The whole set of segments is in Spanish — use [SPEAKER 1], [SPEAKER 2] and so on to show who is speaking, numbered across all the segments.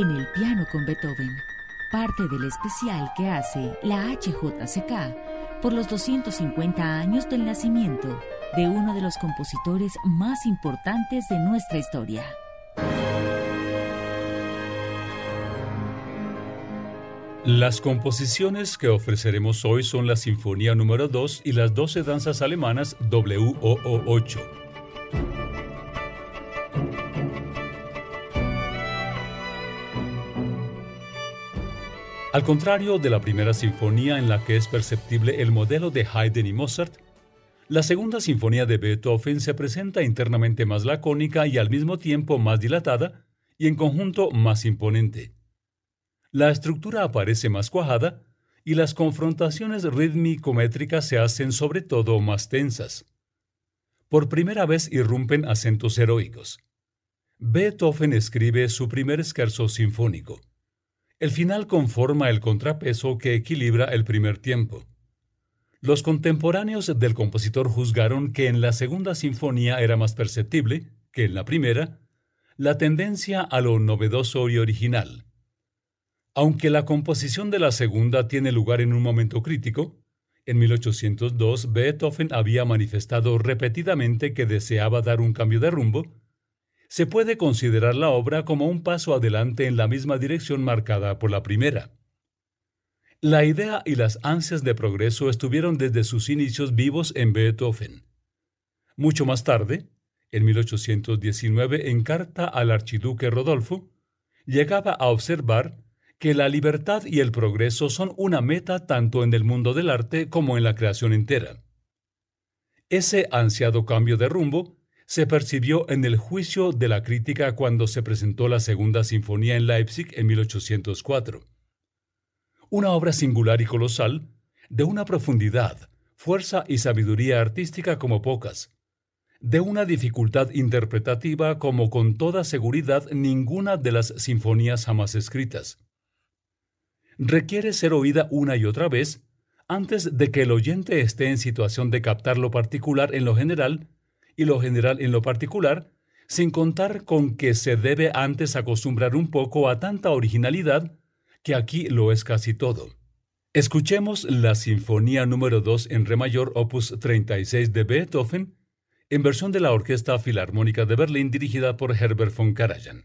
[SPEAKER 1] en el piano con Beethoven, parte del especial que hace la HJCK por los 250 años del nacimiento de uno de los compositores más importantes de nuestra historia.
[SPEAKER 2] Las composiciones que ofreceremos hoy son la Sinfonía número 2 y las 12 danzas alemanas WOO8. Al contrario de la primera sinfonía en la que es perceptible el modelo de Haydn y Mozart, la segunda sinfonía de Beethoven se presenta internamente más lacónica y al mismo tiempo más dilatada y en conjunto más imponente la estructura aparece más cuajada y las confrontaciones rítmico-métricas se hacen sobre todo más tensas. Por primera vez irrumpen acentos heroicos. Beethoven escribe su primer esquerzo sinfónico. El final conforma el contrapeso que equilibra el primer tiempo. Los contemporáneos del compositor juzgaron que en la segunda sinfonía era más perceptible, que en la primera, la tendencia a lo novedoso y original. Aunque la composición de la segunda tiene lugar en un momento crítico, en 1802 Beethoven había manifestado repetidamente que deseaba dar un cambio de rumbo, se puede considerar la obra como un paso adelante en la misma dirección marcada por la primera. La idea y las ansias de progreso estuvieron desde sus inicios vivos en Beethoven. Mucho más tarde, en 1819, en carta al archiduque Rodolfo, llegaba a observar que la libertad y el progreso son una meta tanto en el mundo del arte como en la creación entera. Ese ansiado cambio de rumbo se percibió en el juicio de la crítica cuando se presentó la Segunda Sinfonía en Leipzig en 1804. Una obra singular y colosal, de una profundidad, fuerza y sabiduría artística como pocas, de una dificultad interpretativa como con toda seguridad ninguna de las sinfonías jamás escritas requiere ser oída una y otra vez antes de que el oyente esté en situación de captar lo particular en lo general y lo general en lo particular, sin contar con que se debe antes acostumbrar un poco a tanta originalidad que aquí lo es casi todo. Escuchemos la Sinfonía número 2 en Re mayor opus 36 de Beethoven en versión de la Orquesta Filarmónica de Berlín dirigida por Herbert von Karajan.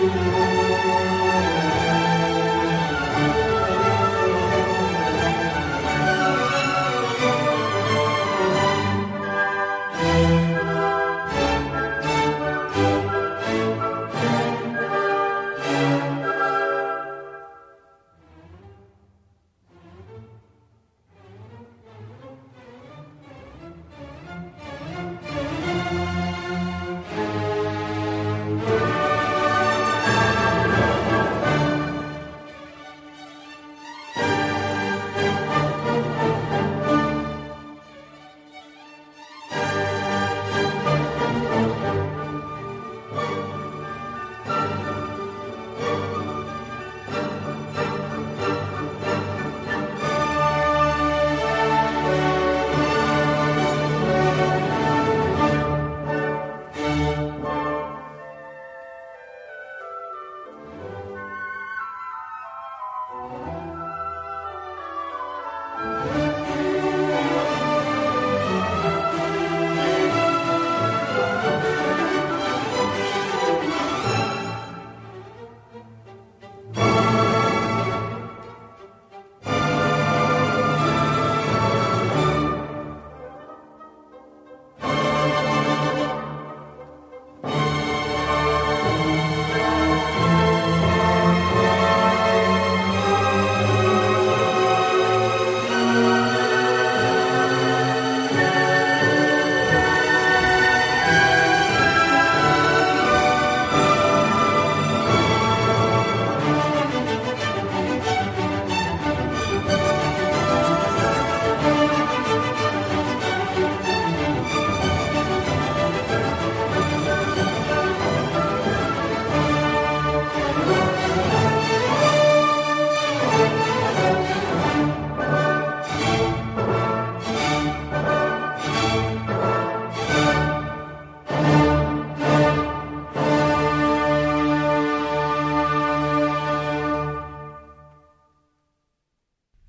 [SPEAKER 1] Música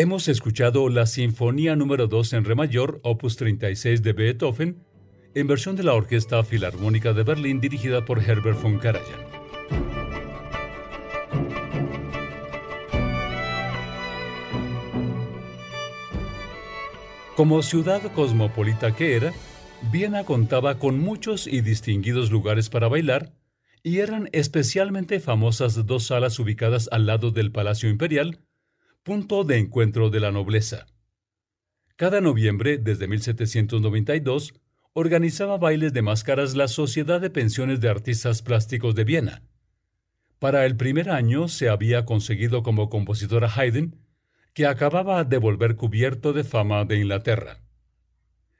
[SPEAKER 2] Hemos escuchado la Sinfonía número 2 en Re mayor, opus 36 de Beethoven, en versión de la Orquesta Filarmónica de Berlín dirigida por Herbert von Karajan. Como ciudad cosmopolita que era, Viena contaba con muchos y distinguidos lugares para bailar, y eran especialmente famosas dos salas ubicadas al lado del Palacio Imperial, punto de encuentro de la nobleza. Cada noviembre, desde 1792, organizaba bailes de máscaras la Sociedad de Pensiones de Artistas Plásticos de Viena. Para el primer año se había conseguido como compositora Haydn, que acababa de volver cubierto de fama de Inglaterra.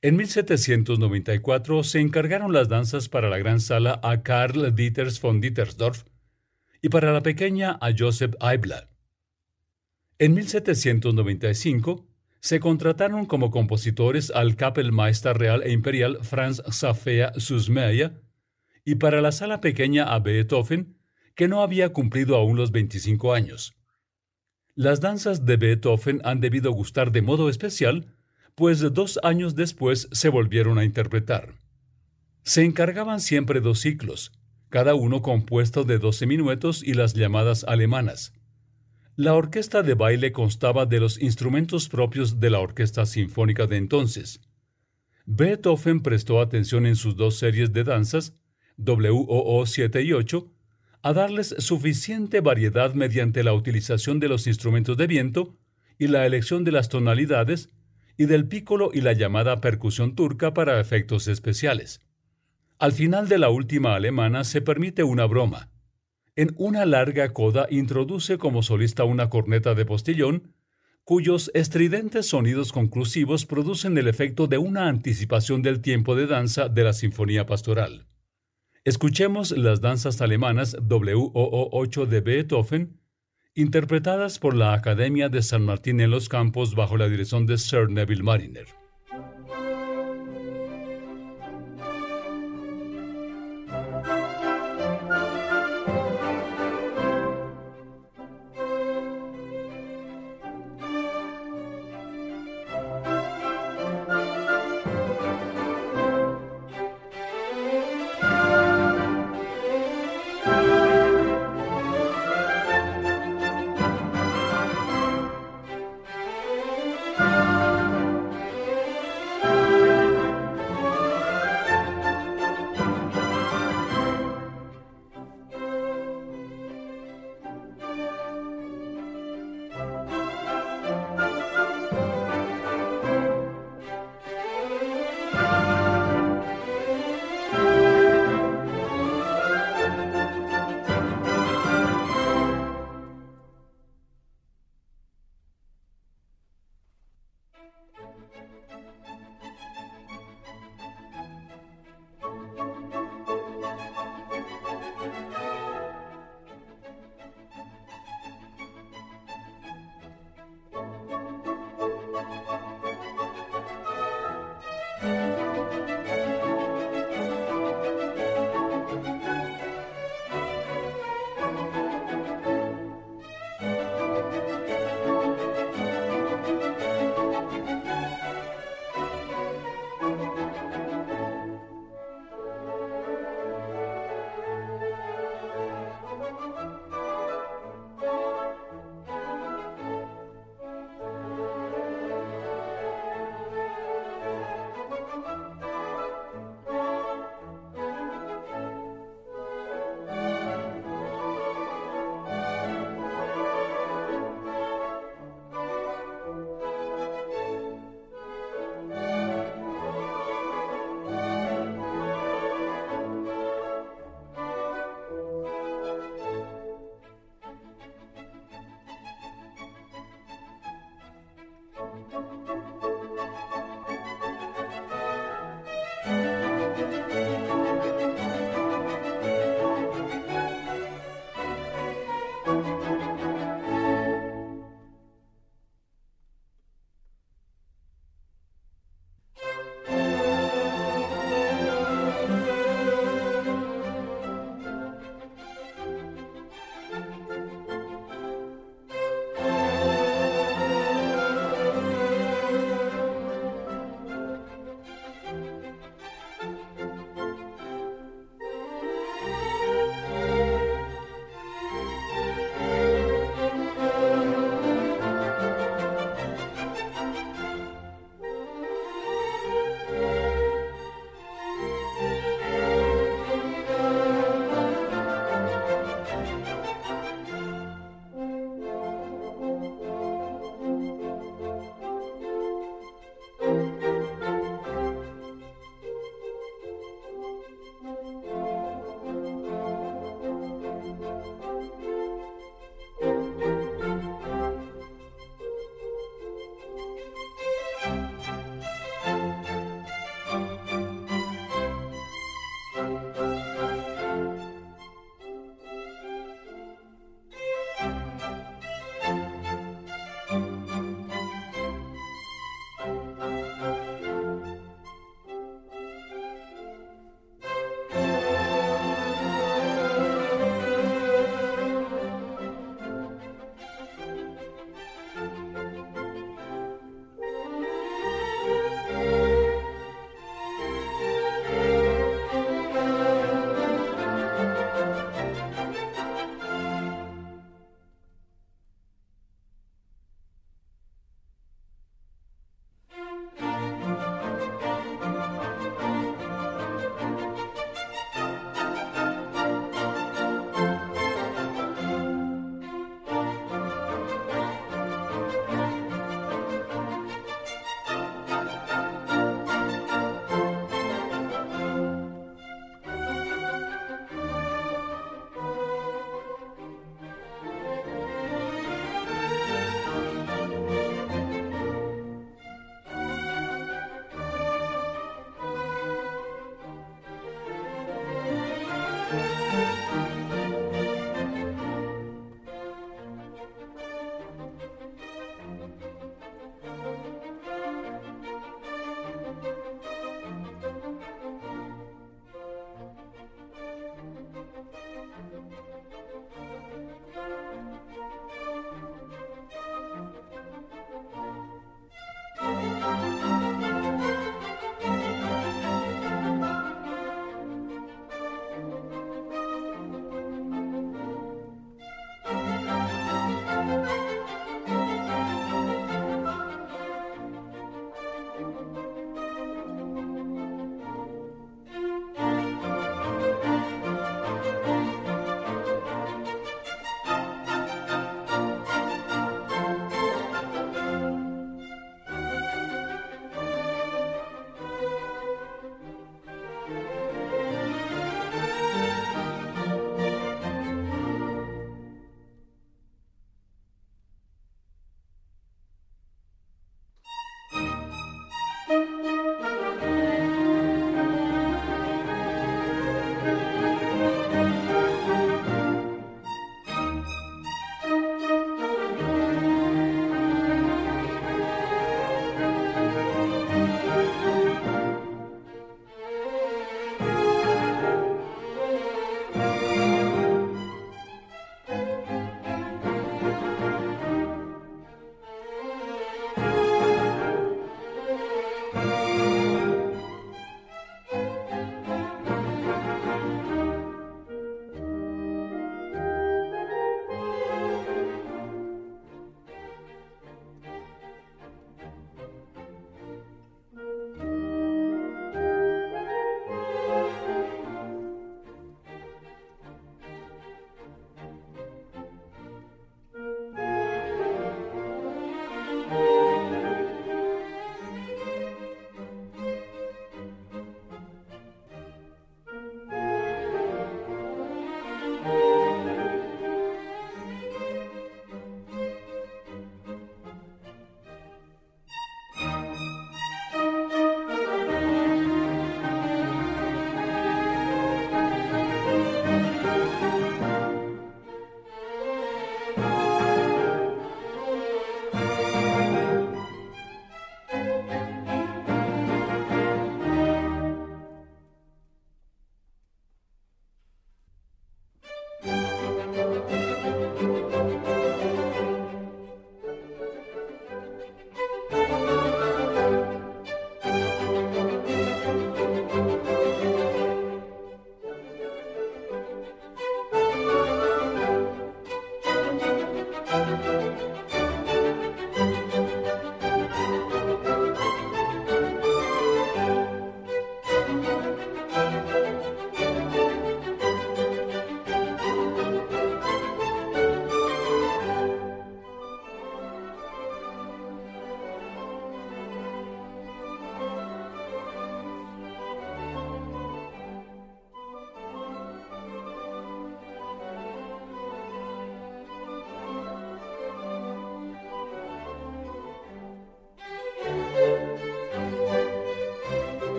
[SPEAKER 2] En 1794 se encargaron las danzas para la gran sala a Karl Dieters von Dietersdorf y para la pequeña a Joseph Eibler. En 1795 se contrataron como compositores al Kapellmeister Real e Imperial Franz Safea Susmeyer y para la sala pequeña a Beethoven, que no había cumplido aún los 25 años. Las danzas de Beethoven han debido gustar de modo especial, pues dos años después se volvieron a interpretar. Se encargaban siempre dos ciclos, cada uno compuesto de 12 minuetos y las llamadas alemanas. La orquesta de baile constaba de los instrumentos propios de la orquesta sinfónica de entonces. Beethoven prestó atención en sus dos series de danzas, WOO 7 y 8, a darles suficiente variedad mediante la utilización de los instrumentos de viento y la elección de las tonalidades y del pícolo y la llamada percusión turca para efectos especiales. Al final de la última alemana se permite una broma. En una larga coda introduce como solista una corneta de postillón, cuyos estridentes sonidos conclusivos producen el efecto de una anticipación del tiempo de danza de la Sinfonía Pastoral. Escuchemos las danzas alemanas WOO 8 de Beethoven, interpretadas por la Academia de San Martín en los Campos bajo la dirección de Sir Neville Mariner.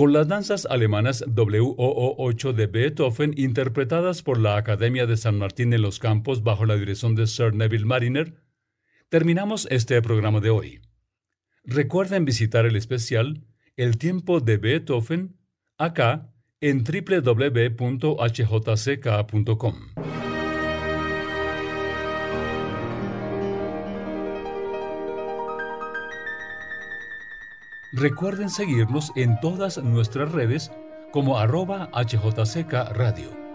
[SPEAKER 2] con las danzas alemanas WOO8 de Beethoven interpretadas por la Academia de San Martín en los Campos bajo la dirección de Sir Neville Mariner, terminamos este programa de hoy. Recuerden visitar el especial El tiempo de Beethoven acá en www.hjck.com. Recuerden seguirnos en todas nuestras redes como arroba HJCK Radio.